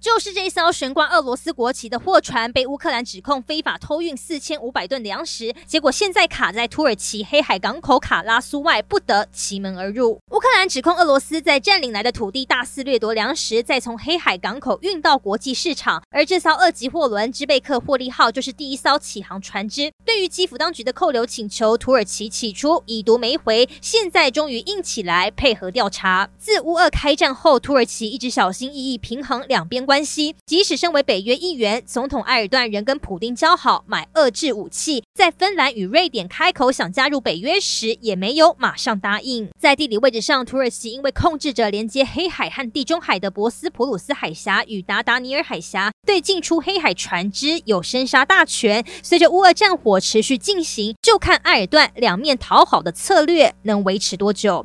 就是这一艘悬挂俄罗斯国旗的货船被乌克兰指控非法偷运四千五百吨粮食，结果现在卡在土耳其黑海港口卡拉苏外，不得其门而入。乌克兰指控俄罗斯在占领来的土地大肆掠夺粮食，再从黑海港口运到国际市场。而这艘二级货轮“兹贝克·霍利号”就是第一艘起航船只。对于基辅当局的扣留请求，土耳其起初已读没回，现在终于硬起来配合调查。自乌俄开战后，土耳其一直小心翼翼平衡两边关系，即使身为北约一员，总统埃尔段仍跟普丁交好，买遏制武器。在芬兰与瑞典开口想加入北约时，也没有马上答应。在地理位置上，土耳其因为控制着连接黑海和地中海的博斯普鲁斯海峡与达达尼尔海峡，对进出黑海船只有生杀大权。随着乌俄战火持续进行，就看埃尔段两面讨好的策略能维持多久。